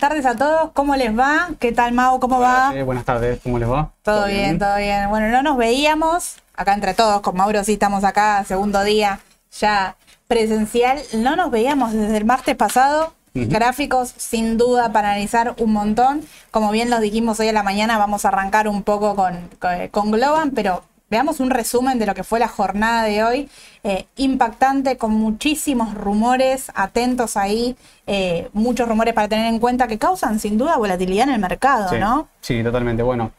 tardes a todos. ¿Cómo les va? ¿Qué tal, Mau? ¿Cómo va? buenas tardes, ¿cómo les va? Todo, bien, todo bien. Bueno, no nos veíamos acá entre todos. Con Mauro sí estamos acá, segundo día ya presencial. No nos veíamos desde el martes pasado. Gráficos, sin duda, para analizar un montón. Como bien los dijimos hoy a la mañana, vamos a arrancar un poco con, con Globan, pero Veamos un resumen de lo que fue la jornada de hoy, eh, impactante, con muchísimos rumores, atentos ahí, eh, muchos rumores para tener en cuenta que causan sin duda volatilidad en el mercado, ¿no? Sí, totalmente. Bueno,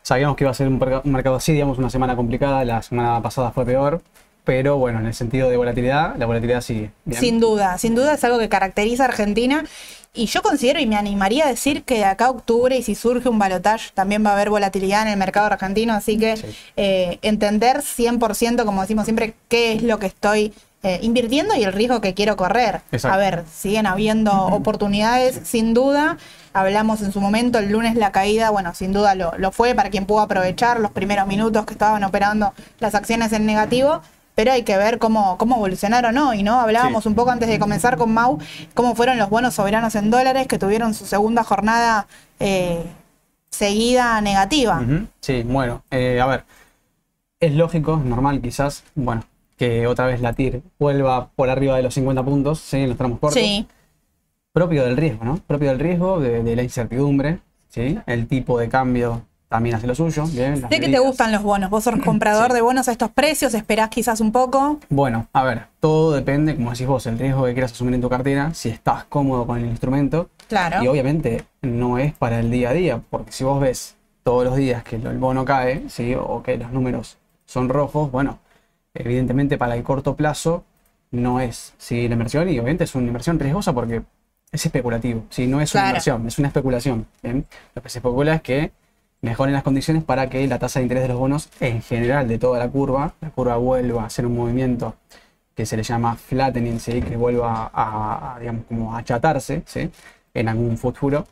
sabíamos que iba a ser un, mercado así, digamos, una semana complicada, la semana pasada fue peor, pero bueno, en el sentido de volatilidad, la volatilidad sigue. Sin duda, sin duda es algo que caracteriza a Argentina y yo considero y me animaría a decir que de acá a octubre y si surge un balotaje también va a haber volatilidad en el mercado argentino, así que eh, entender 100%, como decimos siempre, qué es lo que estoy eh, invirtiendo y el riesgo que quiero correr. A ver, siguen habiendo oportunidades, sin duda. Hablamos en su momento, el lunes la caída, bueno, sin duda lo, lo fue para quien pudo aprovechar los primeros minutos que estaban operando las acciones en negativo pero hay que ver cómo, cómo evolucionaron hoy, ¿no? Hablábamos un poco antes de comenzar con Mau, cómo fueron los bonos soberanos en dólares que tuvieron su segunda jornada eh, seguida negativa. Sí, bueno, eh, a ver, es lógico, normal quizás, bueno, que otra vez la TIR vuelva por arriba de los 50 puntos, ¿sí? En los tramos cortos. Sí. Propio del riesgo, ¿no? Propio del riesgo, de, de la incertidumbre, ¿sí? El tipo de cambio también hace lo suyo. Bien, sé que te gustan los bonos. Vos sos comprador de bonos a estos precios, esperás quizás un poco. Bueno, a ver, todo depende, como decís vos, el riesgo que quieras asumir en tu cartera, si estás cómodo con el instrumento. Claro. Y obviamente no es para el día a día, porque si vos ves todos los días que el bono cae, ¿sí? o que los números son rojos, bueno, evidentemente para el corto plazo no es ¿sí? la inversión y obviamente es una inversión riesgosa porque es especulativo, ¿sí? no es una inversión, es una especulación. Lo que se especula es que mejoren las condiciones para que la tasa de interés de los bonos en general de toda la curva, la curva vuelva a hacer un movimiento que se le llama flattening, que vuelva a, digamos, como achatarse en algún futuro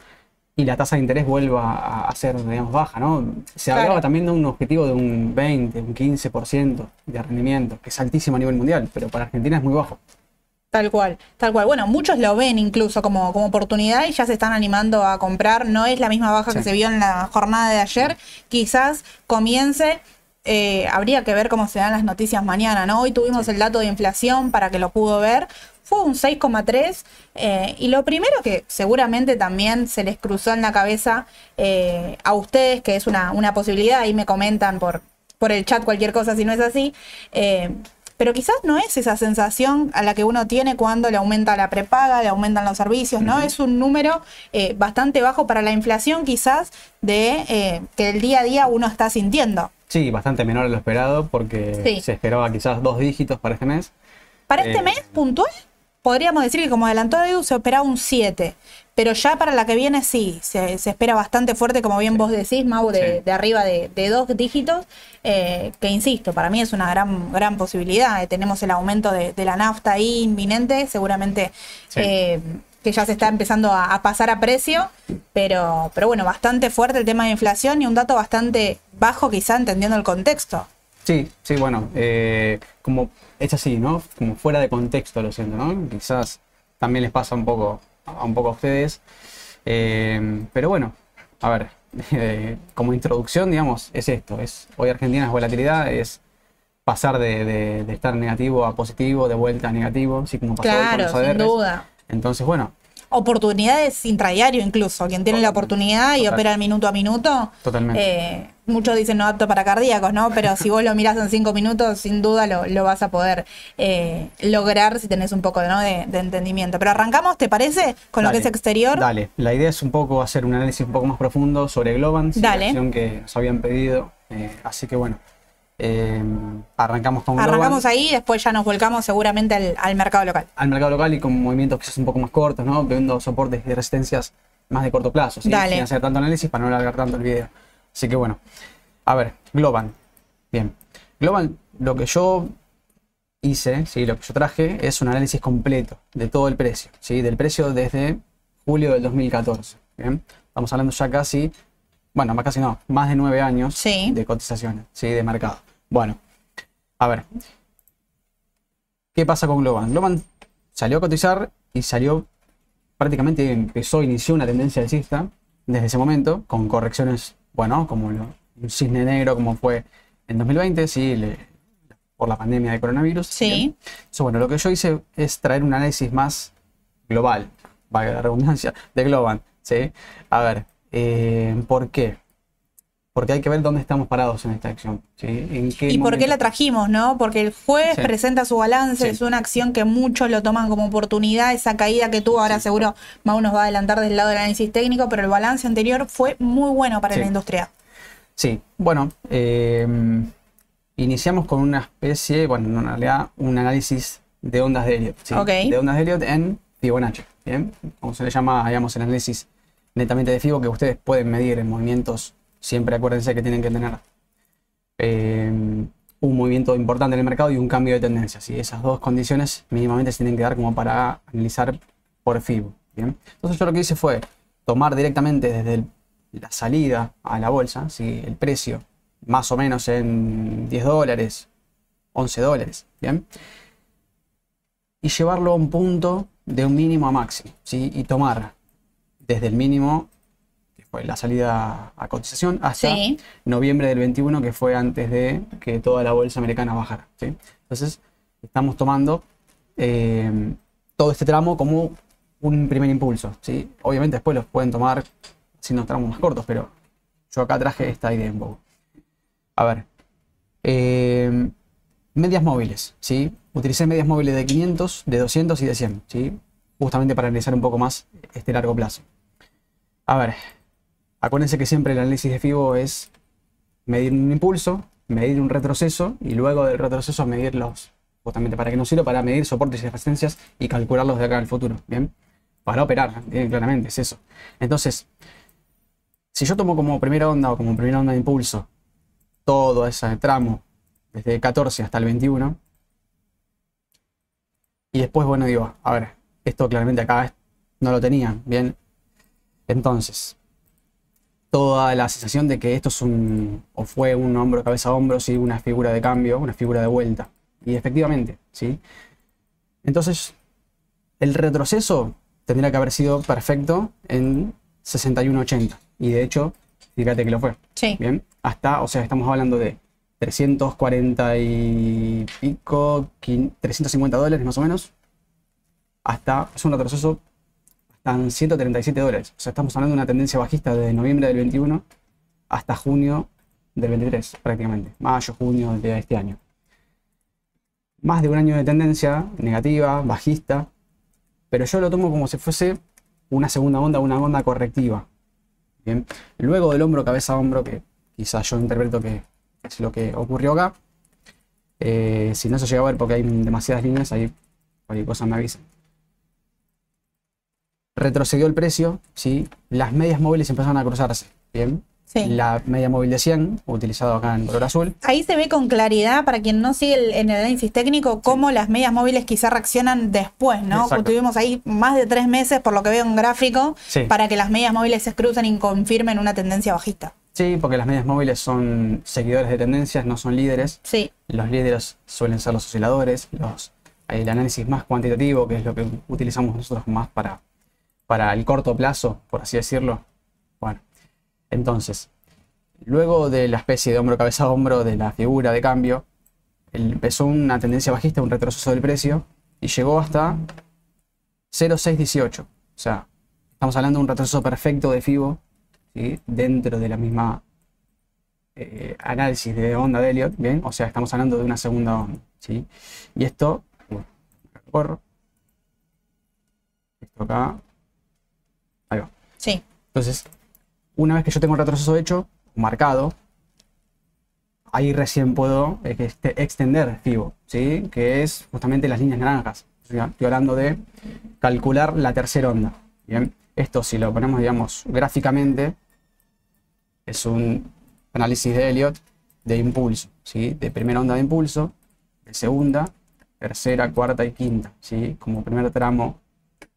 y la tasa de interés vuelva a, ser digamos, baja. ¿no? Se hablaba también de un objetivo de un 20, un 15% de rendimiento, que es altísimo a nivel mundial, pero para Argentina es muy bajo. Tal cual, tal cual. Bueno, muchos lo ven incluso como, como oportunidad y ya se están animando a comprar. No es la misma baja que se vio en la jornada de ayer. Quizás comience. Eh, habría que ver cómo se dan las noticias mañana, ¿no? Hoy tuvimos el dato de inflación para que lo pudo ver. Fue un 6,3. Eh, y lo primero que seguramente también se les cruzó en la cabeza eh, a ustedes, que es una, una posibilidad, ahí me comentan por, por el chat cualquier cosa si no es así pero quizás no es esa sensación a la que uno tiene cuando le aumenta la prepaga, le aumentan los servicios, ¿no? Es un número eh, bastante bajo para la inflación quizás de eh, que el día a día uno está sintiendo. Sí, bastante menor de lo esperado porque se esperaba quizás dos dígitos para este mes. ¿Para este eh, mes puntual? podríamos decir que como adelantó Edu se esperaba un 7, pero ya para la que viene sí, se, espera bastante fuerte, como bien vos decís, Mau, de, arriba de, dos dígitos, eh, que insisto, para mí es una gran, gran posibilidad. Eh, tenemos el aumento de, la nafta ahí inminente, seguramente eh, que ya se está empezando a, pasar a precio, pero, pero bueno, bastante fuerte el tema de inflación y un dato bastante bajo quizá entendiendo el contexto. Sí, sí, bueno, como es así, ¿no? Como fuera de contexto lo siento, ¿no? Quizás también les pasa un poco un poco a ustedes. Eh, pero bueno, a ver, eh, como introducción, digamos, es esto. Es, hoy Argentina es volatilidad, es pasar de, estar negativo a positivo, de vuelta a negativo, así como pasó claro, con sin duda. Entonces, bueno, oportunidades intradiario incluso. Quien tiene la oportunidad y opera el minuto a minuto. Totalmente. Eh, muchos dicen no apto para cardíacos, ¿no? Pero si vos lo mirás en cinco minutos, sin duda lo, vas a poder eh, lograr si tenés un poco de, entendimiento. Pero arrancamos, ¿te parece? Con lo que es exterior. Dale, la idea es un poco hacer un análisis un poco más profundo sobre Globant, la acción que nos habían pedido. Eh, así que bueno, eh, arrancamos con Arrancamos ahí y después ya nos volcamos seguramente al, mercado local. Al mercado local y con movimientos quizás un poco más cortos, ¿no? Viendo soportes y resistencias más de corto plazo, ¿sí? sin hacer tanto análisis para no alargar tanto el video. Así que bueno, a ver, Global. Bien, Global, lo que yo hice, ¿sí? lo que yo traje es un análisis completo de todo el precio, ¿sí? del precio desde julio del 2014. ¿bien? Estamos hablando ya casi, bueno, más casi no, más de nueve años de cotizaciones, ¿sí? de mercado. Bueno, a ver. ¿Qué pasa con Globan? Globan salió a cotizar y salió prácticamente empezó, inició una tendencia alcista desde ese momento, con correcciones, bueno, como lo, un cisne negro, como fue en 2020, sí, le- por la pandemia de coronavirus. Sí. So, bueno, lo que yo hice es traer un análisis más global, valga la redundancia, de Globan, ¿sí? A ver, eh, ¿por qué? Porque hay que ver dónde estamos parados en esta acción, ¿sí? ¿En qué ¿Y por qué la trajimos, no? Porque el jueves Sí. presenta su balance, Sí. es una acción que muchos lo toman como oportunidad, esa caída que tuvo, ahora seguro Mau nos va a adelantar del lado del análisis técnico, pero el balance anterior fue muy bueno para la industria. Sí, bueno, eh, iniciamos con una especie, bueno, en realidad un análisis de ondas de Elliot. De ondas de Elliot en Fibonacci, ¿bien? Como se le llama, digamos, el análisis netamente de Fibo, que ustedes pueden medir en movimientos, siempre acuérdense que tienen que tener eh, un movimiento importante en el mercado y un cambio de tendencia. Esas dos condiciones mínimamente se tienen que dar como para analizar por Fibo. Entonces yo lo que hice fue tomar directamente desde la salida a la bolsa, ¿sí? el precio más o menos en 10 dólares, 11 dólares, ¿bien? Y llevarlo a un punto de un mínimo a máximo, ¿sí? Y tomar desde el mínimo, fue la salida a cotización, hasta Sí. noviembre del 21, que fue antes de que toda la bolsa americana bajara, ¿sí? Entonces, estamos tomando eh, todo este tramo como un primer impulso, ¿sí? Obviamente después los pueden tomar haciendo tramos más cortos, pero yo acá traje esta idea un poco. A ver. eh, medias móviles, ¿sí? Utilicé medias móviles de 500, de 200 y de 100, ¿sí? Justamente para analizar un poco más este largo plazo. A ver. Acuérdense que siempre el análisis de FIBO es medir un impulso, medir un retroceso y luego del retroceso medirlos, justamente para que nos sirva para medir soportes y resistencias y calcularlos de acá al futuro, ¿bien? Para operar, bien, claramente, es eso. Entonces, si yo tomo como primera onda o como primera onda de impulso todo ese tramo desde el 14 hasta el 21 y después, bueno, digo, a ver, esto claramente acá no lo tenía, bien. Entonces, toda la sensación de que esto es un, o fue un hombro, cabeza a hombro, sí, una figura de cambio, una figura de vuelta. Y efectivamente, ¿sí? Entonces, el retroceso tendría que haber sido perfecto en 61.80. Y de hecho, fíjate que lo fue. Sí. Bien, hasta, o sea, estamos hablando de 340 y pico, quin- 350 dólares más o menos. Hasta, es un retroceso en 137 dólares. O sea, estamos hablando de una tendencia bajista de noviembre del 21 hasta junio del 23, prácticamente. Mayo, junio de este año. Más de un año de tendencia negativa, bajista, pero yo lo tomo como si fuese una segunda onda, una onda correctiva. Bien. Luego del hombro, cabeza a hombro, que quizás yo interpreto que es lo que ocurrió acá. Eh, si no se llega a ver porque hay demasiadas líneas, ahí cualquier cosa me avisa. Retrocedió el precio, ¿sí? las medias móviles empezaron a cruzarse. Bien. Sí. La media móvil de 100, utilizado acá en color azul. Ahí se ve con claridad, para quien no sigue el, en el análisis técnico, cómo las medias móviles quizá reaccionan después, ¿no? Exacto. Tuvimos ahí más de tres meses, por lo que veo en gráfico, Sí. para que las medias móviles se crucen y confirmen una tendencia bajista. Sí, porque las medias móviles son seguidores de tendencias, no son líderes. Sí, Los líderes suelen ser los osciladores, los, el análisis más cuantitativo, que es lo que utilizamos nosotros más para, para el corto plazo, por así decirlo. Bueno, entonces, luego de la especie de hombro cabeza a hombro de la figura de cambio, empezó una tendencia bajista, un retroceso del precio, y llegó hasta 0,618. O sea, estamos hablando de un retroceso perfecto de FIBO, dentro de la misma eh, análisis de onda de Elliot, ¿bien? O sea, estamos hablando de una segunda onda, ¿sí? Y esto, bueno, corro. Esto acá. Sí. Entonces, una vez que yo tengo el retroceso hecho, marcado, ahí recién puedo eh, este- extender FIBO, ¿sí? Que es justamente las líneas naranjas. Estoy hablando de calcular la tercera onda, ¿bien? Esto si lo ponemos, digamos, gráficamente, es un análisis de Elliot de impulso, ¿sí? De primera onda de impulso, de segunda, tercera, cuarta y quinta, ¿sí? Como primer tramo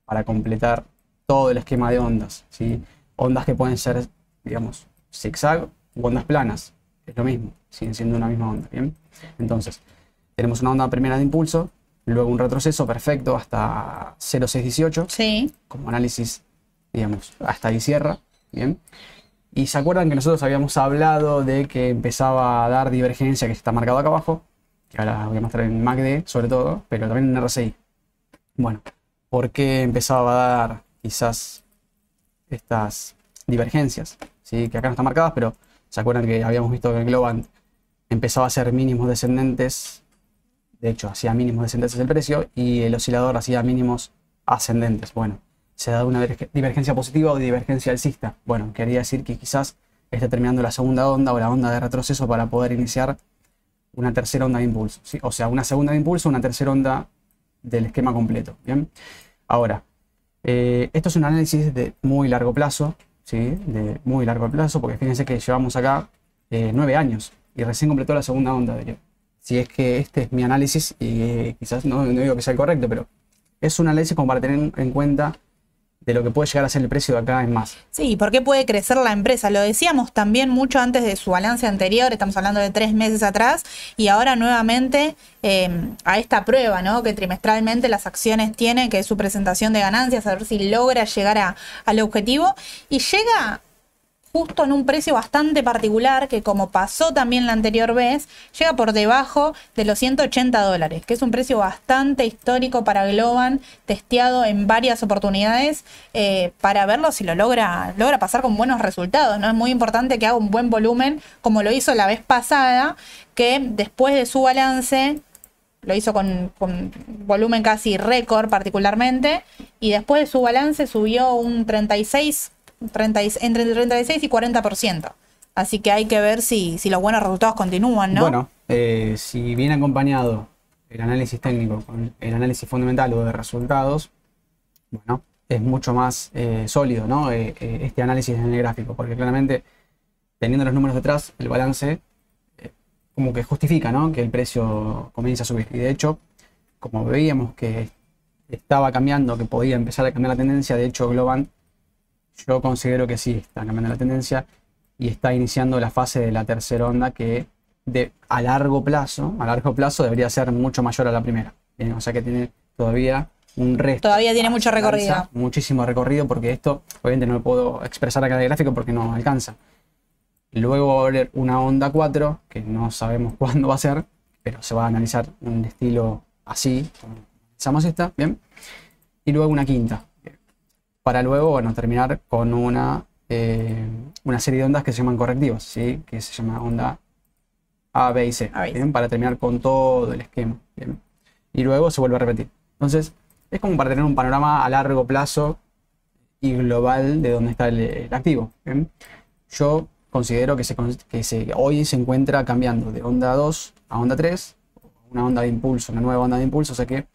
para completar todo el esquema de ondas, ¿sí? Ondas que pueden ser, digamos, zigzag u ondas planas, es lo mismo, siguen siendo una misma onda, ¿bien? Entonces, tenemos una onda primera de impulso, luego un retroceso perfecto hasta 0,618 Sí. como análisis, digamos, hasta ahí cierra, ¿bien? Y se acuerdan que nosotros habíamos hablado de que empezaba a dar divergencia, que está marcado acá abajo, que ahora voy a mostrar en MACD sobre todo, pero también en RSI. Bueno, ¿por qué empezaba a dar quizás estas divergencias? ¿Sí? Que acá no están marcadas, pero se acuerdan que habíamos visto que el Globant empezaba a hacer mínimos descendentes, de hecho hacía mínimos descendentes el precio, y el oscilador hacía mínimos ascendentes. Bueno, se da una diverge- divergencia positiva o divergencia alcista. Bueno, quería decir que quizás esté terminando la segunda onda o la onda de retroceso para poder iniciar una tercera onda de impulso. O sea, una segunda de impulso, una tercera onda del esquema completo. Bien. Ahora, eh, esto es un análisis de muy largo plazo, ¿sí? de muy largo plazo, porque fíjense que llevamos acá eh, nueve años y recién completó la segunda onda. De, si es que este es mi análisis, y eh, quizás no, no digo que sea el correcto, pero es un análisis como para tener en cuenta de lo que puede llegar a ser el precio de acá en más. Sí, ¿por qué puede crecer la empresa? Lo decíamos también mucho antes de su balance anterior, estamos hablando de tres meses atrás, y ahora nuevamente eh, a esta prueba, ¿no? Que trimestralmente las acciones tienen, que es su presentación de ganancias, a ver si logra llegar a- al objetivo, y llega justo en un precio bastante particular que como pasó también la anterior vez, llega por debajo de los 180 dólares, que es un precio bastante histórico para Globan, testeado en varias oportunidades eh, para verlo si lo logra, logra pasar con buenos resultados. ¿no? Es muy importante que haga un buen volumen, como lo hizo la vez pasada, que después de su balance lo hizo con, con volumen casi récord particularmente, y después de su balance subió un 36, 30 y- entre 36 y 40%. Así que hay que ver si, los buenos resultados continúan, ¿no? Bueno, eh, si viene acompañado el análisis técnico con el análisis fundamental o de resultados, bueno, es mucho más eh, sólido, ¿no? Eh, este análisis en el gráfico, porque claramente teniendo los números detrás, el balance como que justifica, ¿no? Que el precio comience a subir. Y de hecho, como veíamos que estaba cambiando, que podía empezar a cambiar la tendencia, de hecho, Globan, yo considero que sí, está cambiando la tendencia y está iniciando la fase de la tercera onda que de, a largo plazo, a largo plazo debería ser mucho mayor a la primera. Bien, O sea que tiene todavía un resto. Todavía tiene mucho recorrido. alza, muchísimo recorrido porque esto obviamente no lo puedo expresar acá en el gráfico porque no alcanza. Luego va a haber una onda 4 que no sabemos cuándo va a ser, pero se va a analizar un estilo así, analizamos esta, bien. Y luego una quinta. Para luego, bueno, terminar con una, eh, una serie de ondas que se llaman correctivas, ¿sí? que se llama onda A, B y C, A, B. ¿bien? para terminar con todo el esquema. ¿bien? Y luego se vuelve a repetir. Entonces, es como para tener un panorama a largo plazo y global de dónde está el, el activo. ¿bien? Yo considero que, se, que se, hoy se encuentra cambiando de onda 2 a onda 3, una onda de impulso, una nueva onda de impulso, o sea que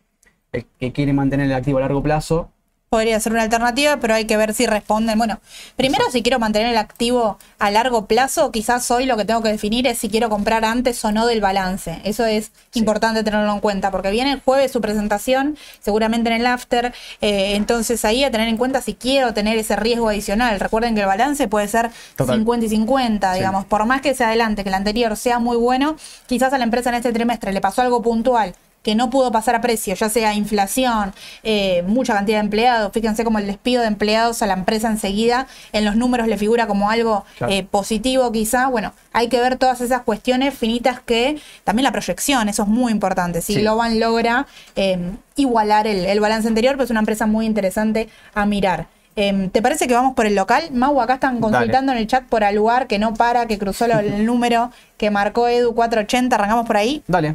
el que quiere mantener el activo a largo plazo Podría ser una alternativa, pero hay que ver si responden. Bueno, primero si quiero mantener el activo a largo plazo, quizás hoy lo que tengo que definir es si quiero comprar antes o no del balance. Eso es importante tenerlo en cuenta, porque viene el jueves su presentación, seguramente en el after, eh, entonces ahí a tener en cuenta si quiero tener ese riesgo adicional. Recuerden que el balance puede ser Total. 50 y 50, Sí. digamos, por más que se adelante, que el anterior sea muy bueno, quizás a la empresa en este trimestre le pasó algo puntual que no pudo pasar a precio, ya sea inflación, eh, mucha cantidad de empleados. Fíjense como el despido de empleados a la empresa enseguida en los números le figura como algo Claro. eh, positivo quizá. Bueno, hay que ver todas esas cuestiones finitas que también la proyección, eso es muy importante. Si Sí. Globan logra eh, igualar el, el balance anterior, pues es una empresa muy interesante a mirar. Em, ¿Te parece que vamos por el local? Mau, acá están Dale. consultando en el chat por lugar que no para, que cruzó el número que marcó Edu 480. Arrancamos por ahí. Dale.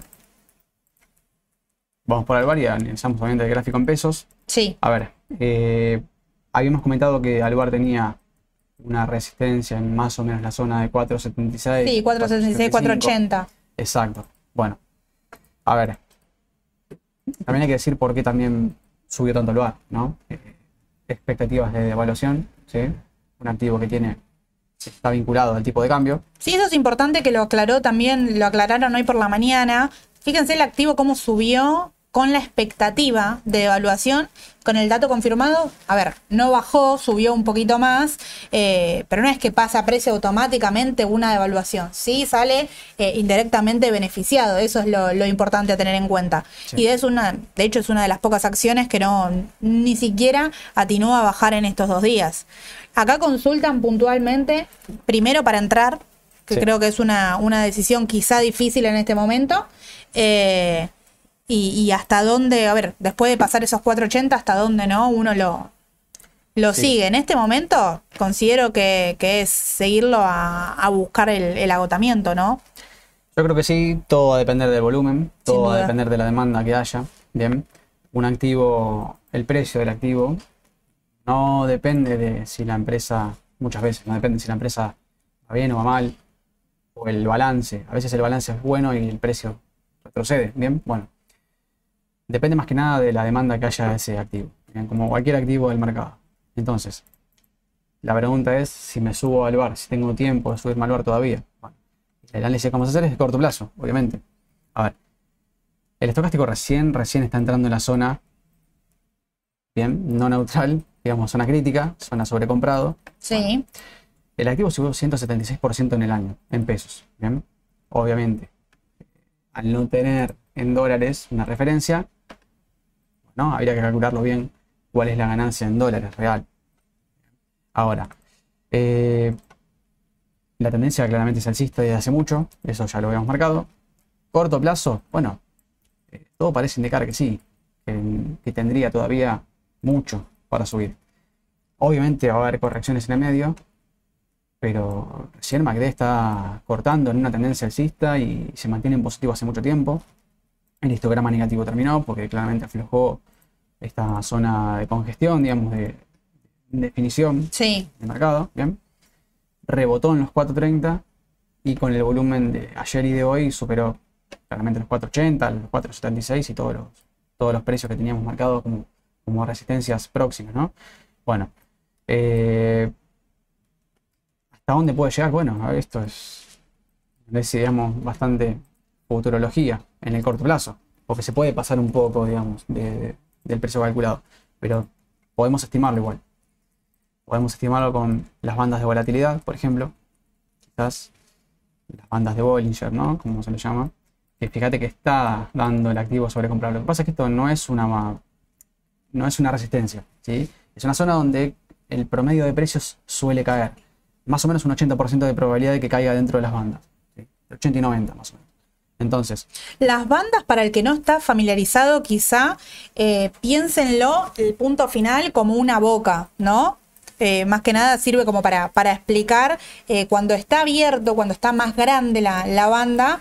Vamos por Alvar y analizamos obviamente el gráfico en pesos. Sí. A ver, eh, habíamos comentado que Alvar tenía una resistencia en más o menos la zona de 4.76. Sí, 476, 480. Exacto. Bueno, a ver. También hay que decir por qué también subió tanto el VAR, ¿no? Eh, expectativas de devaluación, ¿sí? Un activo que tiene, está vinculado al tipo de cambio. Sí, eso es importante que lo aclaró también, lo aclararon hoy por la mañana. Fíjense el activo cómo subió con la expectativa de evaluación, con el dato confirmado, a ver, no bajó, subió un poquito más, eh, pero no es que pasa a precio automáticamente una devaluación, sí sale eh, indirectamente beneficiado, eso es lo, importante a tener en cuenta. Y es una, de hecho es una de las pocas acciones que no ni siquiera atinúa a bajar en estos dos días. Acá consultan puntualmente, primero para entrar, que creo que es una, una decisión quizá difícil en este momento. Eh, y, hasta dónde, a ver, después de pasar esos 480, hasta dónde no uno lo, lo sigue. En este momento considero que, es seguirlo a, buscar el, agotamiento, ¿no? Yo creo que sí, todo va a depender del volumen, todo va a depender de la demanda que haya. Bien, un activo, el precio del activo no depende de si la empresa, muchas veces, no depende si la empresa va bien o va mal, o el balance. A veces el balance es bueno y el precio retrocede. Bien, bueno, depende más que nada de la demanda que haya ese activo, como cualquier activo del mercado. Entonces, la pregunta es si me subo al bar, si tengo tiempo de subirme al bar todavía. Bueno, el análisis que vamos a hacer es de corto plazo, obviamente. A ver, el estocástico recién, recién está entrando en la zona, bien, no neutral, digamos, zona crítica, zona sobrecomprado. Sí. el activo subió 176% en el año, en pesos, bien. Obviamente, al no tener en dólares una referencia, ¿no? Habría que calcularlo bien cuál es la ganancia en dólares real. Ahora, eh, la tendencia claramente es alcista desde hace mucho, eso ya lo habíamos marcado. Corto plazo, bueno, eh, todo parece indicar que sí, que, tendría todavía mucho para subir. Obviamente va a haber correcciones en el medio, pero recién MACD está cortando en una tendencia alcista y se mantiene en positivo hace mucho tiempo. El histograma negativo terminó porque claramente aflojó esta zona de congestión, digamos, de, definición sí. de mercado. Bien. Rebotó en los 4.30 y con el volumen de ayer y de hoy superó claramente los 4.80, los 4.76 y todos los, todos los precios que teníamos marcados como, como resistencias próximas. ¿no? Bueno, eh, ¿hasta dónde puede llegar? Bueno, esto es, es digamos, bastante futurología en el corto plazo, porque se puede pasar un poco, digamos, del precio calculado, pero podemos estimarlo igual. Podemos estimarlo con las bandas de volatilidad, por ejemplo, quizás las bandas de Bollinger, ¿no? Como se le llama. Fíjate que está dando el activo sobre comprar. Lo que pasa es que esto no es una, no es una resistencia, ¿sí? Es una zona donde el promedio de precios suele caer. Más o menos un 80% de probabilidad de que caiga dentro de las bandas. 80 y 90 más o menos. Entonces. Las bandas, para el que no está familiarizado, quizá eh, piénsenlo el punto final como una boca, ¿no? Eh, más que nada sirve como para, para explicar eh, cuando está abierto, cuando está más grande la, banda,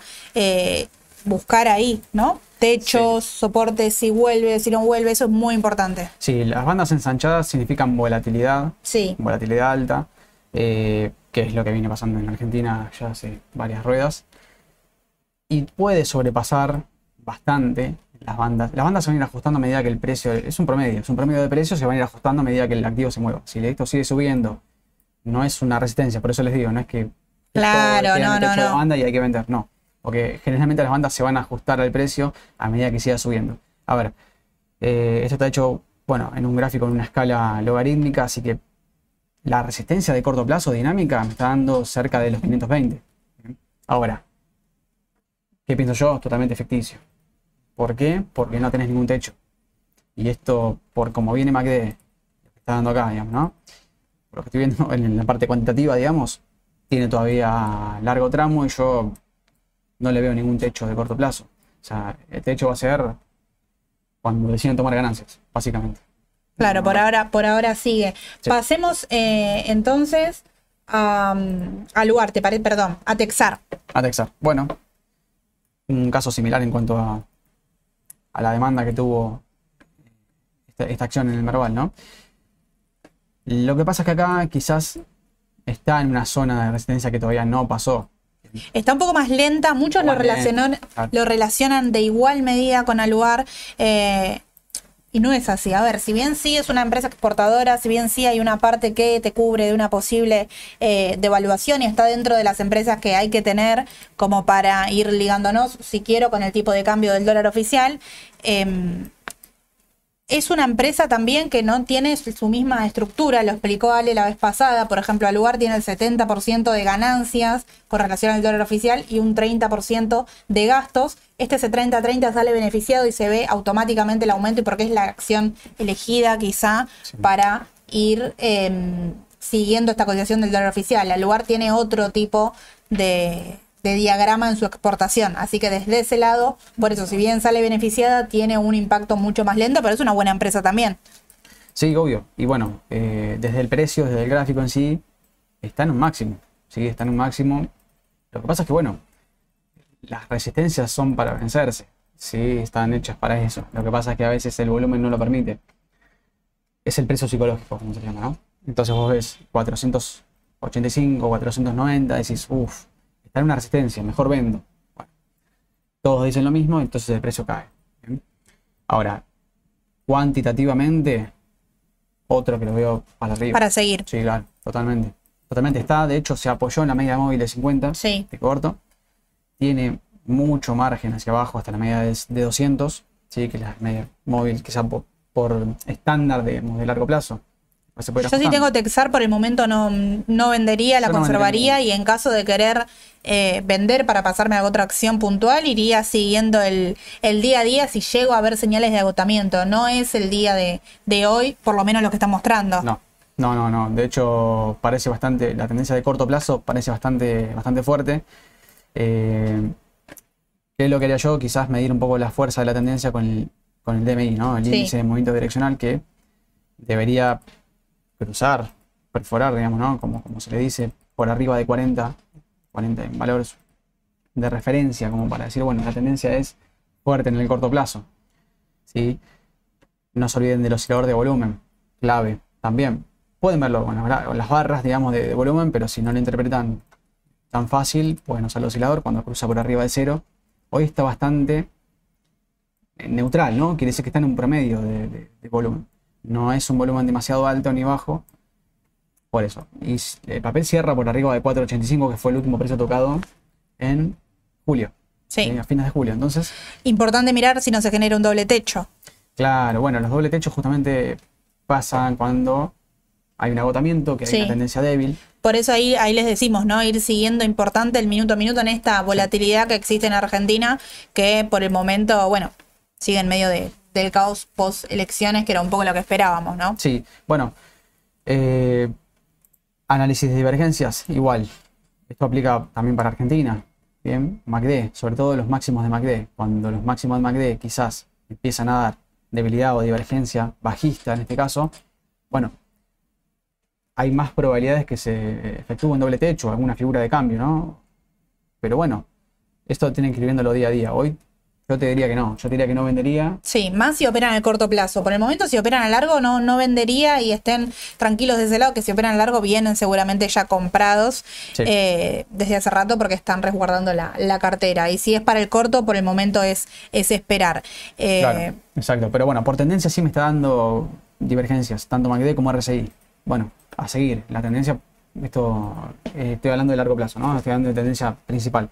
buscar ahí, ¿no? Techos, soportes, si vuelve, si no vuelve, eso es muy importante. Sí, las bandas ensanchadas significan volatilidad, sí. volatilidad alta, que es lo que viene pasando en Argentina ya hace varias ruedas y puede sobrepasar bastante las bandas. Las bandas se van a ir ajustando a medida que el precio, es un promedio, es un promedio de precios, se van a ir ajustando a medida que el activo se mueva. Si esto sigue subiendo, no es una resistencia, por eso les digo, no es que claro, no, no, no. banda y hay que vender, no. Porque generalmente las bandas se van a ajustar al precio a medida que siga subiendo. A ver, eh, esto está hecho, bueno, en un gráfico en una escala logarítmica, así que la resistencia de corto plazo dinámica me está dando cerca de los 520. Ahora, ¿Qué pienso yo? Totalmente ficticio. ¿Por qué? Porque no tenés ningún techo. Y esto, por como viene MACD, lo que está dando acá, digamos, ¿no? Por lo que estoy viendo en la parte cuantitativa, digamos, tiene todavía largo tramo y yo no le veo ningún techo de corto plazo. O sea, el techo va a ser cuando deciden tomar ganancias, básicamente. Claro, por ahora, por ahora sigue. Pasemos eh, entonces a, al lugar, te parece, perdón, a Texar. A Texar. Bueno, un caso similar en cuanto a, la demanda que tuvo esta, acción en el Merval, ¿no? Lo que pasa es que acá quizás está en una zona de resistencia que todavía no pasó. Está un poco más lenta, muchos lo, relacionan, lo relacionan de igual medida con Aluar. Eh, Y no es así. A ver, si bien sí es una empresa exportadora, si bien sí hay una parte que te cubre de una posible eh, devaluación y está dentro de las empresas que hay que tener como para ir ligándonos, si quiero, con el tipo de cambio del dólar oficial, em, es una empresa también que no tiene su misma estructura, lo explicó Ale la vez pasada, por ejemplo, al lugar tiene el 70% de ganancias con relación al dólar oficial y un 30% de gastos. Este 30-30 sale beneficiado y se ve automáticamente el aumento y porque es la acción elegida quizá para ir em, siguiendo esta cotización del dólar oficial. Al lugar tiene otro tipo de, de diagrama en su exportación. Así que desde ese lado, por eso, si bien sale beneficiada, tiene un impacto mucho más lento, pero es una buena empresa también. Sí, obvio. Y bueno, eh, desde el precio, desde el gráfico en sí, está en un máximo. Sí, está en un máximo. Lo que pasa es que, bueno, las resistencias son para vencerse. Sí, están hechas para eso. Lo que pasa es que a veces el volumen no lo permite. Es el precio psicológico, como se llama, ¿no? Entonces vos ves 485, 490, decís, uff, está en una resistencia, mejor vendo. Bueno, todos dicen lo mismo, entonces el precio cae. Ahora, cuantitativamente, otro que lo veo para arriba. Para seguir. Sí, claro, totalmente. Totalmente está, de hecho se apoyó en la media móvil de 50 sí. de corto. Tiene mucho margen hacia abajo hasta la media de, 200, ¿sí? que la media móvil quizá por, por estándar de, de largo plazo yo si tengo Texar por el momento no, no vendería, la conservaría y en caso de querer eh, vender para pasarme a otra acción puntual, iría siguiendo el, día a día si llego a ver señales de agotamiento. No es el día de, hoy, por lo menos lo que está mostrando. No, no, no, no. De hecho, parece bastante, la tendencia de corto plazo parece bastante, bastante fuerte. Eh, ¿Qué es lo que haría yo? Quizás medir un poco la fuerza de la tendencia con el, con el DMI, ¿no? El índice de movimiento direccional que debería cruzar, perforar, digamos, ¿no? Como, como se le dice, por arriba de 40, 40 en valores de referencia, como para decir, bueno, la tendencia es fuerte en el corto plazo. ¿sí? No se olviden del oscilador de volumen, clave también. Pueden verlo con las barras, digamos, de, volumen, pero si no lo interpretan tan fácil, pueden usar el oscilador cuando cruza por arriba de cero. Hoy está bastante neutral, ¿no? Quiere decir que está en un promedio de volumen. No es un volumen demasiado alto ni bajo. Por eso. Y el papel cierra por arriba de 4.85, que fue el último precio tocado en julio. Sí. a fines de julio. Entonces. Importante mirar si no se genera un doble techo. Claro, bueno, los doble techos justamente pasan cuando hay un agotamiento, que hay una tendencia débil. Por eso ahí, ahí les decimos, ¿no? Ir siguiendo importante el minuto a minuto en esta volatilidad que existe en Argentina, que por el momento, bueno, sigue en medio de, del caos post elecciones, que era un poco lo que esperábamos, ¿no? Sí, bueno, eh, análisis de divergencias, igual. Esto aplica también para Argentina. Bien, MACD, sobre todo los máximos de MACD. Cuando los máximos de MACD quizás empiezan a dar debilidad o divergencia bajista en este caso, bueno, hay más probabilidades que se efectúe un doble techo, alguna figura de cambio, ¿no? Pero bueno, esto tienen que ir viéndolo día a día. Hoy yo te diría que no, yo te diría que no vendería. Sí, más si operan a corto plazo. Por el momento, si operan a largo, no, no vendería y estén tranquilos de ese lado, que si operan a largo vienen seguramente ya comprados eh, desde hace rato porque están resguardando la, cartera. Y si es para el corto, por el momento es, es esperar. Eh, claro, exacto. Pero bueno, por tendencia sí me está dando divergencias, tanto MACD como RSI. Bueno, a seguir. La tendencia, esto eh, estoy hablando de largo plazo, ¿no? Estoy hablando de tendencia principal,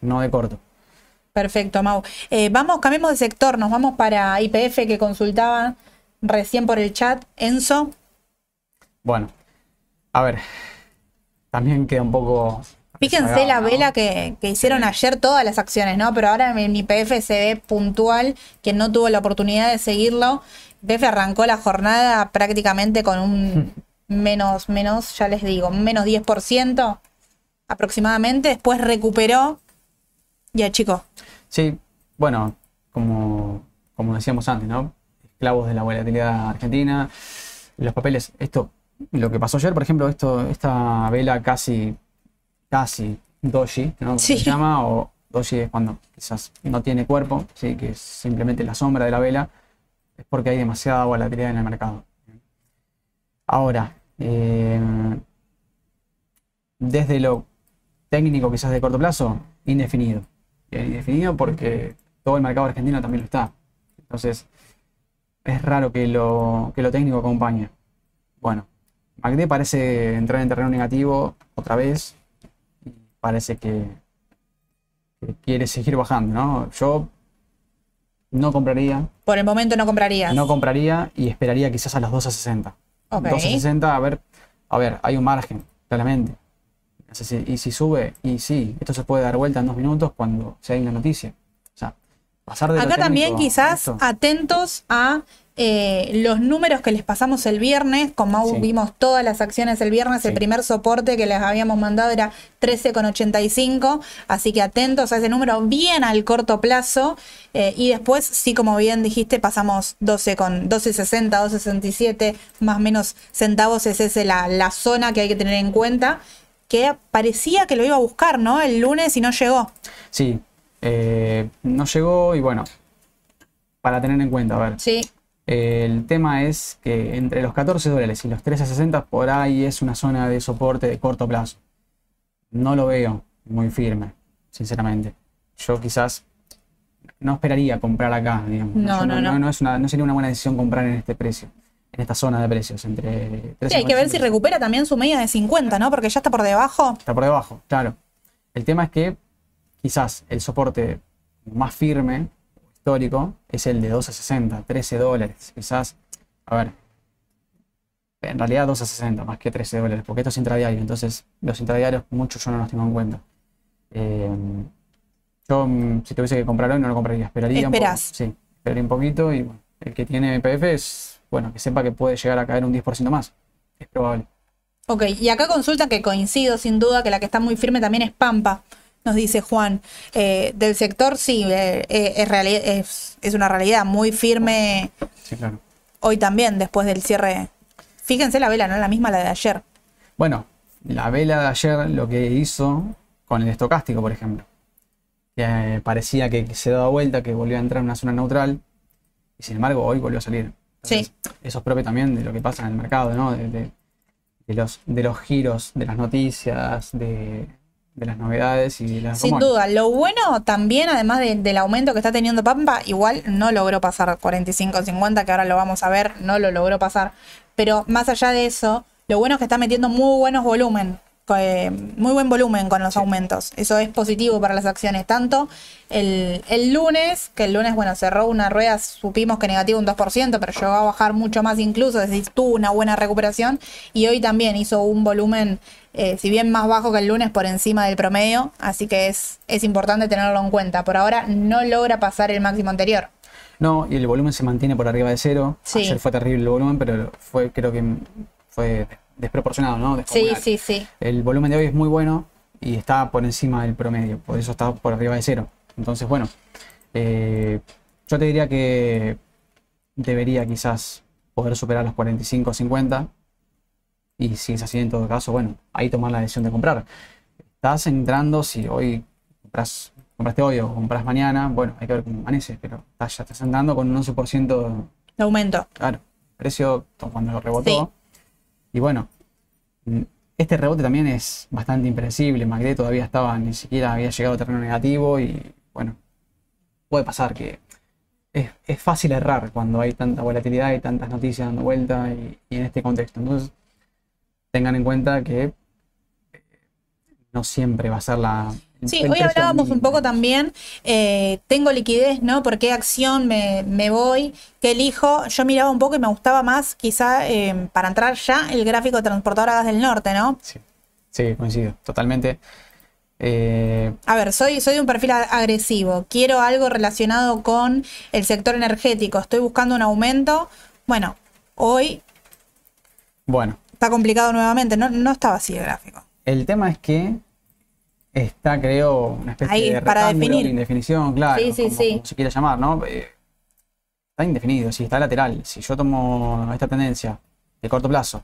no de corto. Perfecto, Mau. Eh, vamos, cambiemos de sector, nos vamos para IPF que consultaba recién por el chat. Enzo. Bueno, a ver, también queda un poco... Fíjense la vela que, hicieron ayer todas las acciones, ¿no? Pero ahora en IPF se ve puntual, quien no tuvo la oportunidad de seguirlo. IPF arrancó la jornada prácticamente con un menos, menos, ya les digo, menos 10% aproximadamente. Después recuperó ya, chico. Sí, bueno, como, como decíamos antes, ¿no? Esclavos de la volatilidad argentina, los papeles, esto, lo que pasó ayer, por ejemplo, esto, esta vela casi, casi doji, ¿no? Se llama, o doji es cuando quizás no tiene cuerpo, ¿sí? que es simplemente la sombra de la vela, es porque hay demasiada volatilidad en el mercado. Ahora, eh, desde lo técnico quizás de corto plazo, indefinido indefinido porque todo el mercado argentino también lo está. Entonces, es raro que lo, que lo técnico acompañe. Bueno, MACD parece entrar en terreno negativo otra vez. y Parece que, que quiere seguir bajando, ¿no? Yo no compraría, Por el momento no comprarías. no compraría y esperaría quizás a los 2.60. Ok. 2.60, a ver, a ver, hay un margen, claramente. Y si sube, y sí, esto se puede dar vuelta en dos minutos cuando se hay una noticia. O sea, pasar de Acá también técnico quizás esto. atentos a eh, los números que les pasamos el viernes. Con Mau Sí. vimos todas las acciones el viernes. El primer soporte que les habíamos mandado era 13,85. Así que atentos a ese número bien al corto plazo. Eh, y después, sí, como bien dijiste, pasamos 12 con 12,60, 12,67, más o menos centavos. Es esa la, la zona que hay que tener en cuenta. Que parecía que lo iba a buscar, ¿no? El lunes y no llegó. Sí, eh, no llegó y bueno, para tener en cuenta, a ver, Sí. el tema es que entre los 14 dólares y los 13.60 por ahí es una zona de soporte de corto plazo. No lo veo muy firme, sinceramente. Yo quizás no esperaría comprar acá, digamos. No, no, no. no, es una- no sería una buena decisión comprar en este precio, en esta zona de precios, entre Sí, hay que ver 13.55. si recupera también su media de 50, ¿no? Porque ya está por debajo. Está por debajo, claro. El tema es que quizás el soporte más firme, histórico, es el de 12.60, 13 dólares. Quizás, a ver, en realidad 12.60 más que 13 dólares, porque esto es intradiario. Entonces, los intradiarios, muchos yo no los tengo en cuenta. Eh, yo, mm, si tuviese que comprar hoy, no lo compraría. Esperaría un poco. Sí, esperaría un poquito y bueno, el que tiene PF es, bueno, que sepa que puede llegar a caer un 10% más. Es probable. Ok, y acá consulta que coincido sin duda que la que está muy firme también es Pampa, nos dice Juan. Eh, del sector sí, eh, eh, es, es, es una realidad muy firme Sí, claro. hoy también, después del cierre. Fíjense la vela, no la misma la de ayer. Bueno, la vela de ayer lo que hizo con el estocástico, por ejemplo, parecía que se daba vuelta, que volvió a entrar en una zona neutral, y sin embargo hoy volvió a salir. Sí. Eso es propio también de lo que pasa en el mercado, ¿no? De, de- de los, de los giros, de las noticias, de, de las novedades y de las Sin rumores. duda, lo bueno también, además de- del aumento que está teniendo Pampa, igual no logró pasar 45-50, que ahora lo vamos a ver, no lo logró pasar. Pero más allá de eso, lo bueno es que está metiendo muy buenos volumen, muy buen volumen con los aumentos. Eso es positivo para las acciones. Tanto el, el lunes, que el lunes, bueno, cerró una rueda, supimos que negativo un 2%, pero llegó a bajar mucho más incluso, es decir, tuvo una buena recuperación. Y hoy también hizo un volumen, eh, si bien más bajo que el lunes, por encima del promedio. Así que es, es importante tenerlo en cuenta. Por ahora no logra pasar el máximo anterior. No, y el volumen se mantiene por arriba de cero. Sí. Ayer fue terrible el volumen, pero fue, creo que fue desproporcionado, ¿no? Sí, Descomunal. sí, sí. El volumen de hoy es muy bueno y está por encima del promedio, por eso está por arriba de cero. Entonces, bueno, eh, yo te diría que debería quizás poder superar los 45 o 50 y si es así en todo caso, bueno, ahí tomar la decisión de comprar. Estás entrando, si hoy compras, compraste hoy o compras mañana, bueno, hay que ver cómo amanece, pero estás, ya estás entrando con un 11% De aumento. Claro, precio cuando lo rebotó. Y bueno, mm, este rebote también es bastante impredecible. MACD todavía estaba, ni siquiera había llegado a terreno negativo y bueno, puede pasar que es, es fácil errar cuando hay tanta volatilidad y tantas noticias dando vuelta y, y en este contexto. Entonces, tengan en cuenta que eh, no siempre va a ser la... Sí, hoy hablábamos un poco también, eh, tengo liquidez, ¿no? ¿Por qué acción me, me voy? ¿Qué elijo? Yo miraba un poco y me gustaba más, quizá, eh, para entrar ya, el gráfico de transportadora gas del norte, ¿no? Sí, sí, coincido, totalmente. Eh, A ver, soy, soy de un perfil agresivo, quiero algo relacionado con el sector energético, estoy buscando un aumento. Bueno, hoy bueno, está complicado nuevamente, no, no estaba así el gráfico. El tema es que está, creo, una especie Ahí, de para rectángulo definir. de indefinición, claro, Sí, sí, como, sí. como se quiera llamar, ¿no? Eh, está indefinido, sí, está lateral. Si yo tomo esta tendencia de corto plazo,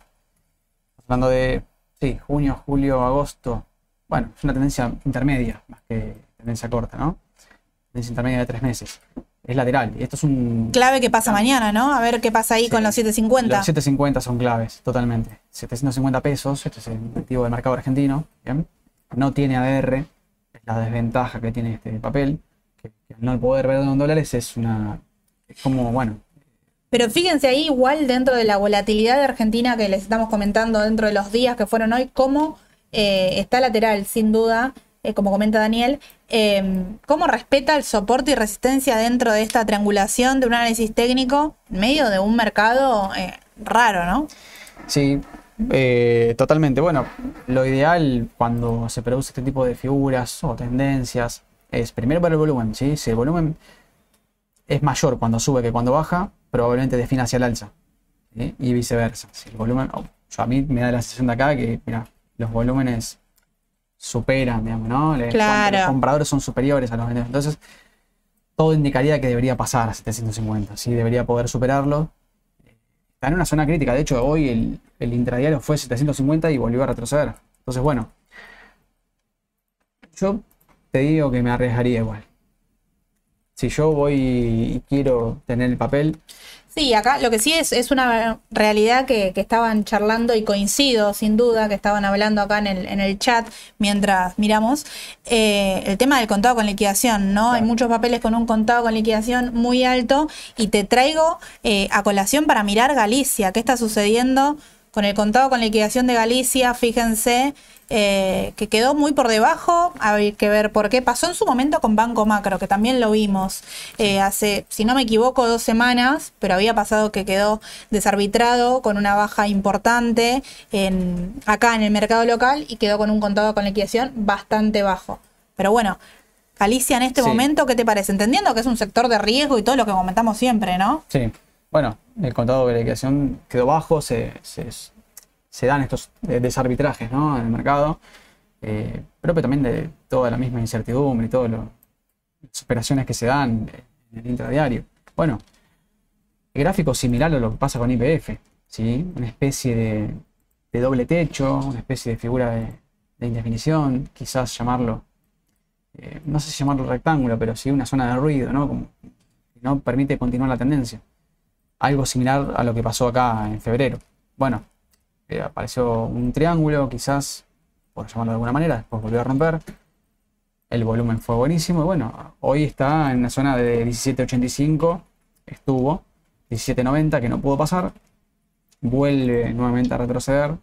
hablando de, sí, junio, julio, agosto, bueno, es una tendencia intermedia, más que tendencia corta, ¿no? Tendencia intermedia de tres meses. Es lateral, y esto es un... Clave que pasa mañana, ¿no? A ver qué pasa ahí Sí. con los 750. Los 750 son claves, totalmente. 750 pesos, este es el activo del mercado argentino, ¿bien? No tiene ADR, es la desventaja que tiene este papel, que, al no poder verlo en dólares es una, es como, bueno, Pero fíjense ahí, igual dentro de la volatilidad de Argentina que les estamos comentando dentro de los días que fueron hoy, cómo eh, está lateral, sin duda, eh, como comenta Daniel, eh, cómo respeta el soporte y resistencia dentro de esta triangulación de un análisis técnico en medio de un mercado raro, ¿no? Sí, totalmente. Bueno, lo ideal cuando se produce este tipo de figuras o tendencias es primero para el volumen, ¿sí? Si el volumen es mayor cuando sube que cuando baja, probablemente defina hacia el alza. Y viceversa. Si el volumen, oh, a mí me da la sensación de acá que, mira, los volúmenes superan, digamos, ¿no? Claro. Los compradores son superiores a los vendedores. Entonces, todo indicaría que debería pasar a 750, ¿sí? Debería poder superarlo. Está en una zona crítica. De hecho, hoy el, el intradiario fue 750 y volvió a retroceder. Entonces, bueno, yo te digo que me arriesgaría igual si yo voy y quiero tener el papel. Sí, acá lo que sí es, es una realidad que, estaban charlando y coincido sin duda, que estaban hablando acá en el, en el chat mientras miramos, eh, el tema del contado con liquidación, ¿no? Hay muchos papeles con un contado con liquidación muy alto y te traigo eh, a colación para mirar Galicia, qué está sucediendo con el contado con liquidación de Galicia, fíjense eh, que quedó muy por debajo, hay que ver por qué. Pasó en su momento con Banco Macro, que también lo vimos eh, hace, si no me equivoco, dos semanas, pero había pasado que quedó desarbitrado con una baja importante en, acá en el mercado local y quedó con un contado con liquidación bastante bajo. Pero bueno, Galicia en este momento, ¿qué te parece? Entendiendo que es un sector de riesgo y todo lo que comentamos siempre, ¿no? Sí, bueno, el contado de liquidación quedó bajo, se, se se dan estos eh, desarbitrajes ¿no? en el mercado, eh, propio también de toda la misma incertidumbre y todas las operaciones que se dan en el intradiario. Bueno, el gráfico similar a lo que pasa con IPF, ¿sí? una especie de, doble techo, una especie de figura de, indefinición, quizás llamarlo, eh, no sé si llamarlo rectángulo, pero sí una zona de ruido, ¿no? Como, no permite continuar la tendencia. Algo similar a lo que pasó acá en febrero. Bueno, apareció un triángulo, quizás, por llamarlo de alguna manera, después volvió a romper. El volumen fue buenísimo y bueno, hoy está en una zona de 17.85, estuvo 17.90 que no pudo pasar, vuelve nuevamente a retroceder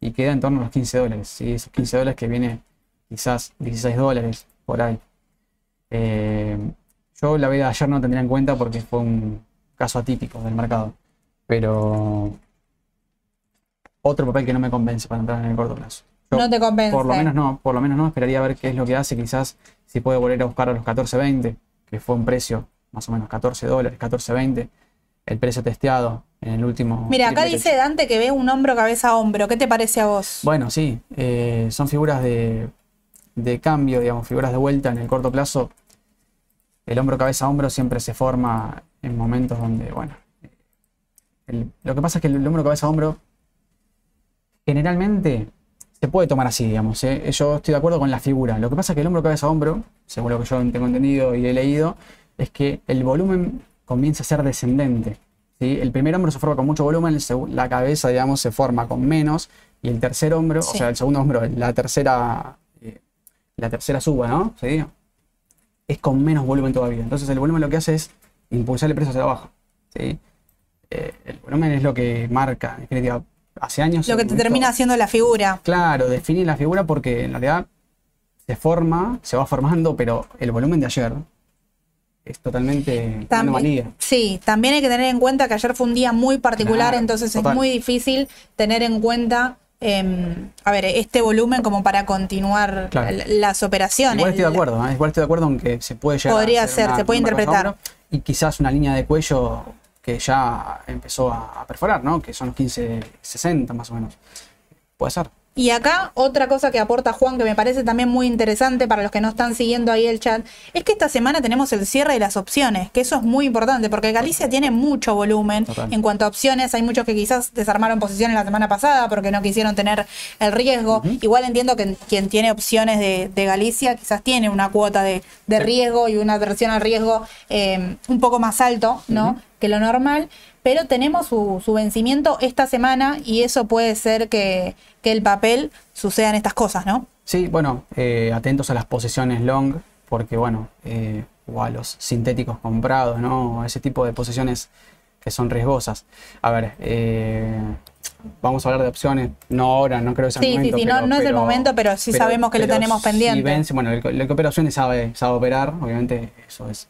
y queda en torno a los 15 dólares. ¿sí? Esos 15 dólares que viene quizás 16 dólares por ahí. Eh, yo la vida de ayer no tendría en cuenta porque fue un caso atípico del mercado. Pero otro papel que no me convence para entrar en el corto plazo. no te convence. Por lo menos no, por lo menos no, esperaría ver qué es lo que hace, quizás si puede volver a buscar a los 14.20, que fue un precio más o menos 14 dólares, 14.20, el precio testeado en el último... Mira, acá dice Dante que ve un hombro cabeza a hombro, ¿qué te parece a vos? Bueno, sí, eh, son figuras de, de cambio, digamos, figuras de vuelta en el corto plazo. El hombro cabeza a hombro siempre se forma en momentos donde, bueno, lo que pasa es que el hombro cabeza a hombro generalmente se puede tomar así, digamos. ¿eh? Yo estoy de acuerdo con la figura. Lo que pasa es que el hombro cabeza a hombro, según lo que yo tengo entendido y he leído, es que el volumen comienza a ser descendente. ¿sí? El primer hombro se forma con mucho volumen, la cabeza, digamos, se forma con menos, y el tercer hombro, o sea, el segundo hombro, la tercera, eh, la tercera suba, ¿no? ¿Sí? Es con menos volumen todavía. Entonces el volumen lo que hace es impulsar el precio hacia abajo. ¿sí? Eh, el volumen es lo que marca, en definitiva, hace años. Lo que te termina haciendo la figura. Claro, define la figura porque en realidad se forma, se va formando, pero el volumen de ayer es totalmente anomalía. Sí, también hay que tener en cuenta que ayer fue un día muy particular, entonces es muy difícil tener en cuenta. Em, a ver, este volumen como para continuar las operaciones. Igual estoy de acuerdo, ¿eh? igual estoy de acuerdo en que se puede llegar Podría ser, se puede interpretar. Y quizás una línea de cuello que ya empezó a, perforar, ¿no? Que son los 1560 más o menos. Puede ser. Y acá otra cosa que aporta Juan que me parece también muy interesante para los que no están siguiendo ahí el chat, es que esta semana tenemos el cierre de las opciones, que eso es muy importante porque Galicia tiene mucho volumen en cuanto a opciones, hay muchos que quizás desarmaron posiciones la semana pasada porque no quisieron tener el riesgo, igual entiendo que quien tiene opciones de, Galicia quizás tiene una cuota de, riesgo y una aversión al riesgo eh, un poco más alto, ¿no? Que lo normal, pero tenemos su, vencimiento esta semana y eso puede ser que, el papel sucedan estas cosas, ¿no? Sí, bueno, eh, atentos a las posiciones long, porque bueno, eh, o a los sintéticos comprados, ¿no? A ese tipo de posiciones que son riesgosas. A ver, eh, vamos a hablar de opciones, no ahora, no creo que sea el momento. Sí, sí, no, no es el momento, pero sí sabemos que lo tenemos pendiente. bueno, el, que opera opciones sabe, sabe operar, obviamente eso es.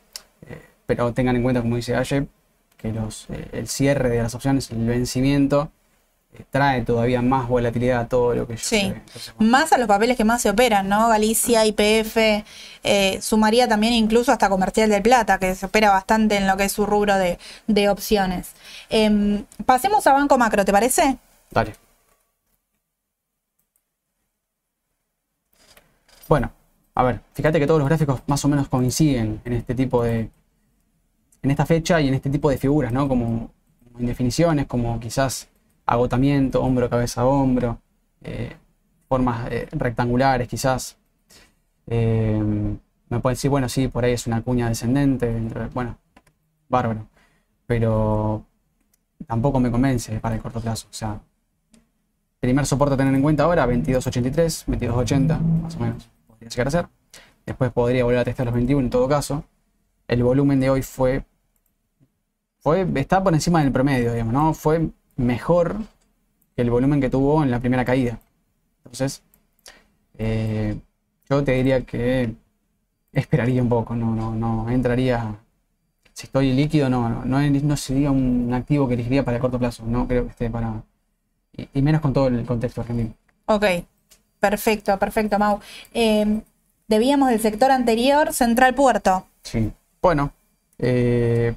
Eh, pero tengan en cuenta, como dice Aye, que los, eh, el cierre de las opciones, el vencimiento, trae todavía más volatilidad a todo lo que yo Sí, más a los papeles que más se operan, ¿no? Galicia, IPF, eh, sumaría también incluso hasta Comercial del Plata, que se opera bastante en lo que es su rubro de, opciones. Em, pasemos a Banco Macro, ¿te parece? Dale. Bueno, a ver, fíjate que todos los gráficos más o menos coinciden en este tipo de. En esta fecha y en este tipo de figuras, ¿no? Como, indefiniciones, como quizás agotamiento, hombro, cabeza, hombro, eh, formas eh, rectangulares quizás. Eh, me pueden decir, bueno, sí, por ahí es una cuña descendente, bueno, bárbaro, pero tampoco me convence para el corto plazo. O sea, primer soporte a tener en cuenta ahora, 22.83, 22.80, más o menos, podría llegar a ser. Después podría volver a testar los 21 en todo caso. El volumen de hoy fue, fue está por encima del promedio, digamos, ¿no? Fue mejor que el volumen que tuvo en la primera caída. Entonces, eh, yo te diría que esperaría un poco, no, no, no entraría. Si estoy líquido, no, no, no, sería un activo que elegiría para el corto plazo. No creo que esté para. Y, menos con todo el contexto argentino. Ok, perfecto, perfecto, Mau. Eh, debíamos del sector anterior, Central Puerto. Sí, bueno. Eh,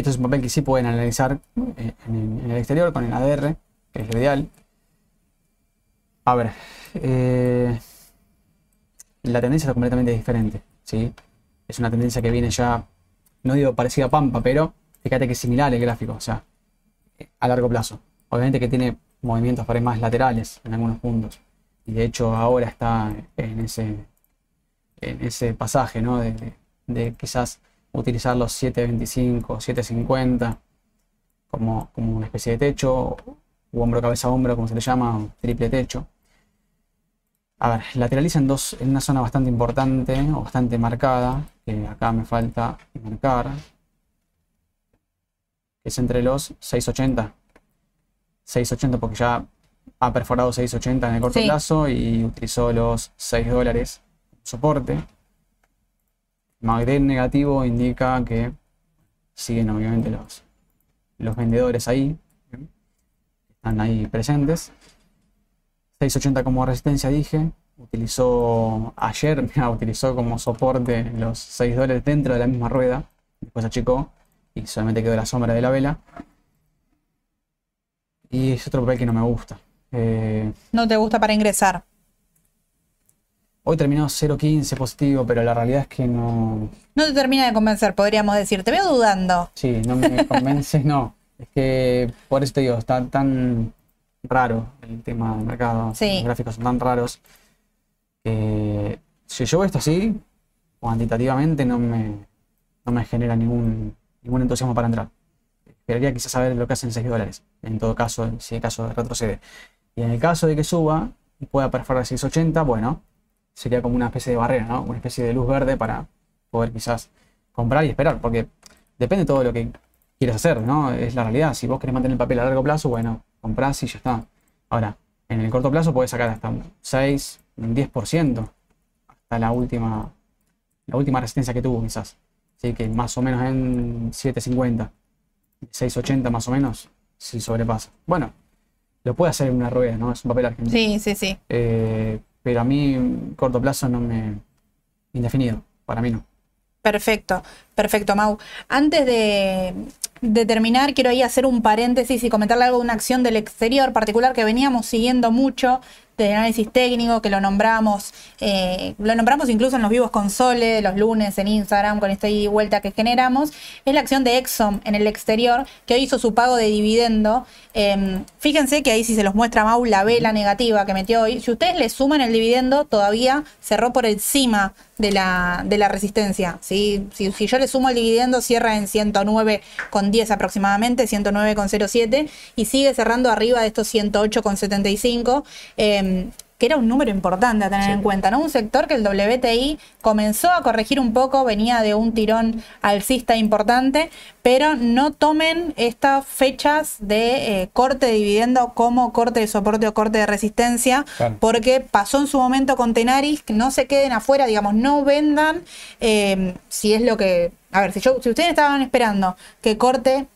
este es un papel que sí pueden analizar eh, en, el exterior con el ADR, que es lo ideal. A ver, eh, la tendencia es completamente diferente. ¿sí? Es una tendencia que viene ya, no digo parecida a Pampa, pero fíjate que es similar el gráfico, o sea, a largo plazo. Obviamente que tiene movimientos para más laterales en algunos puntos. Y de hecho ahora está en ese, en ese pasaje ¿no? de quizás utilizar los 725, 750 como, como una especie de techo, o hombro, cabeza, hombro, como se le llama, triple techo. A ver, lateraliza en, dos, en una zona bastante importante o bastante marcada, que acá me falta marcar, es entre los 680. 680 porque ya ha perforado 680 en el corto plazo y utilizó los 6 dólares soporte. MACD negativo indica que siguen obviamente los, los vendedores ahí, están ahí presentes. 680 como resistencia dije, utilizó ayer, utilizó como soporte los 6 dólares dentro de la misma rueda, después achicó y solamente quedó la sombra de la vela. Y es otro papel que no me gusta. Eh, no te gusta para ingresar. Hoy terminó 0.15 positivo, pero la realidad es que no. No te termina de convencer, podríamos decir. Te veo dudando. Sí, no me convences, no. Es que por eso te digo, está tan raro el tema del mercado. Los gráficos son tan raros. Que si yo veo esto así, cuantitativamente no me, no me genera ningún, ningún entusiasmo para entrar. Esperaría quizás saber lo que hacen 6 dólares. En todo caso, si el caso retrocede. Y en el caso de que suba y pueda perforar 680, bueno, sería como una especie de barrera, ¿no? Una especie de luz verde para poder quizás comprar y esperar, porque depende de todo lo que quieres hacer, ¿no? Es la realidad. Si vos querés mantener el papel a largo plazo, bueno, comprás y ya está. Ahora, en el corto plazo puedes sacar hasta un 6, un 10%, hasta la última, la última resistencia que tuvo quizás. Así que más o menos en 7.50, 6.80 más o menos, si sobrepasa. Bueno, lo puede hacer en una rueda, ¿no? Es un papel argentino. Sí, sí, sí. Eh, pero a mí corto plazo no me... indefinido, para mí no. Perfecto, perfecto, Mau. Antes de, terminar, quiero ahí hacer un paréntesis y comentarle algo de una acción del exterior particular que veníamos siguiendo mucho de análisis técnico, que lo nombramos, eh, lo nombramos incluso en los vivos con Sole, los lunes en Instagram, con esta vuelta que generamos, es la acción de Exxon en el exterior, que hoy hizo su pago de dividendo. Em, fíjense que ahí si se los muestra Mau la vela negativa que metió hoy, si ustedes le suman el dividendo, todavía cerró por encima de la, de la resistencia. Si, si, yo le sumo el dividendo, cierra en 109,10 aproximadamente, 109,07 y sigue cerrando arriba de estos 108,75. Eh, que era un número importante a tener Sí. en cuenta, ¿no? Un sector que el WTI comenzó a corregir un poco, venía de un tirón alcista importante, pero no tomen estas fechas de eh, corte de dividendo como corte de soporte o corte de resistencia, Claro. porque pasó en su momento con Tenaris, que no se queden afuera, digamos, no vendan, eh, si es lo que... A ver, si, yo, si ustedes estaban esperando que corte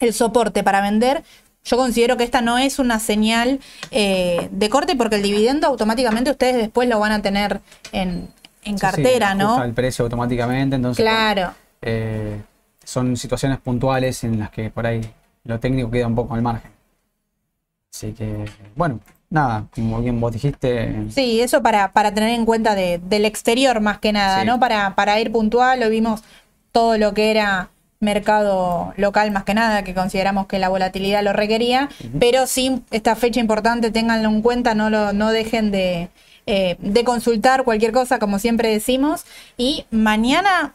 el soporte para vender, yo considero que esta no es una señal eh, de corte porque el dividendo automáticamente ustedes después lo van a tener en, en cartera, sí, ¿no? el precio automáticamente, entonces Claro. eh, son situaciones puntuales en las que por ahí lo técnico queda un poco al margen. Así que, bueno, nada, como bien vos dijiste, Sí, eso para, para tener en cuenta de- del exterior más que nada, Sí. ¿no? Para, para ir puntual, hoy vimos todo lo que era mercado local más que nada, que consideramos que la volatilidad lo requería, pero sí, esta fecha importante, ténganlo en cuenta, no, lo, no dejen de, eh, de consultar cualquier cosa, como siempre decimos, y mañana...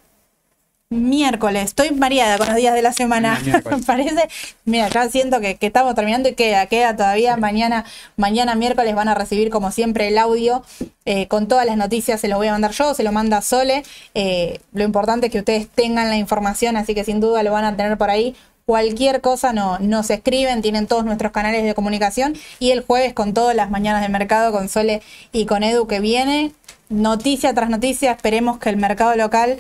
Miércoles, estoy mareada con los días de la semana. Miércoles. Parece, mira, ya siento que, que estamos terminando y queda, queda todavía. Mañana, mañana miércoles van a recibir como siempre el audio eh, con todas las noticias. Se los voy a mandar yo, se lo manda Sole. Eh, lo importante es que ustedes tengan la información, así que sin duda lo van a tener por ahí. Cualquier cosa no, nos escriben, tienen todos nuestros canales de comunicación. Y el jueves con todas las mañanas de mercado con Sole y con Edu que viene. Noticia tras noticia, esperemos que el mercado local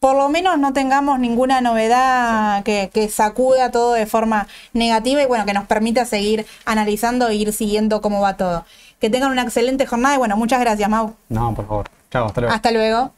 por lo menos no tengamos ninguna novedad que, que sacuda todo de forma negativa y bueno, que nos permita seguir analizando e ir siguiendo cómo va todo. Que tengan una excelente jornada y bueno, muchas gracias, Mau. no, por favor. Chao, hasta luego. Hasta luego.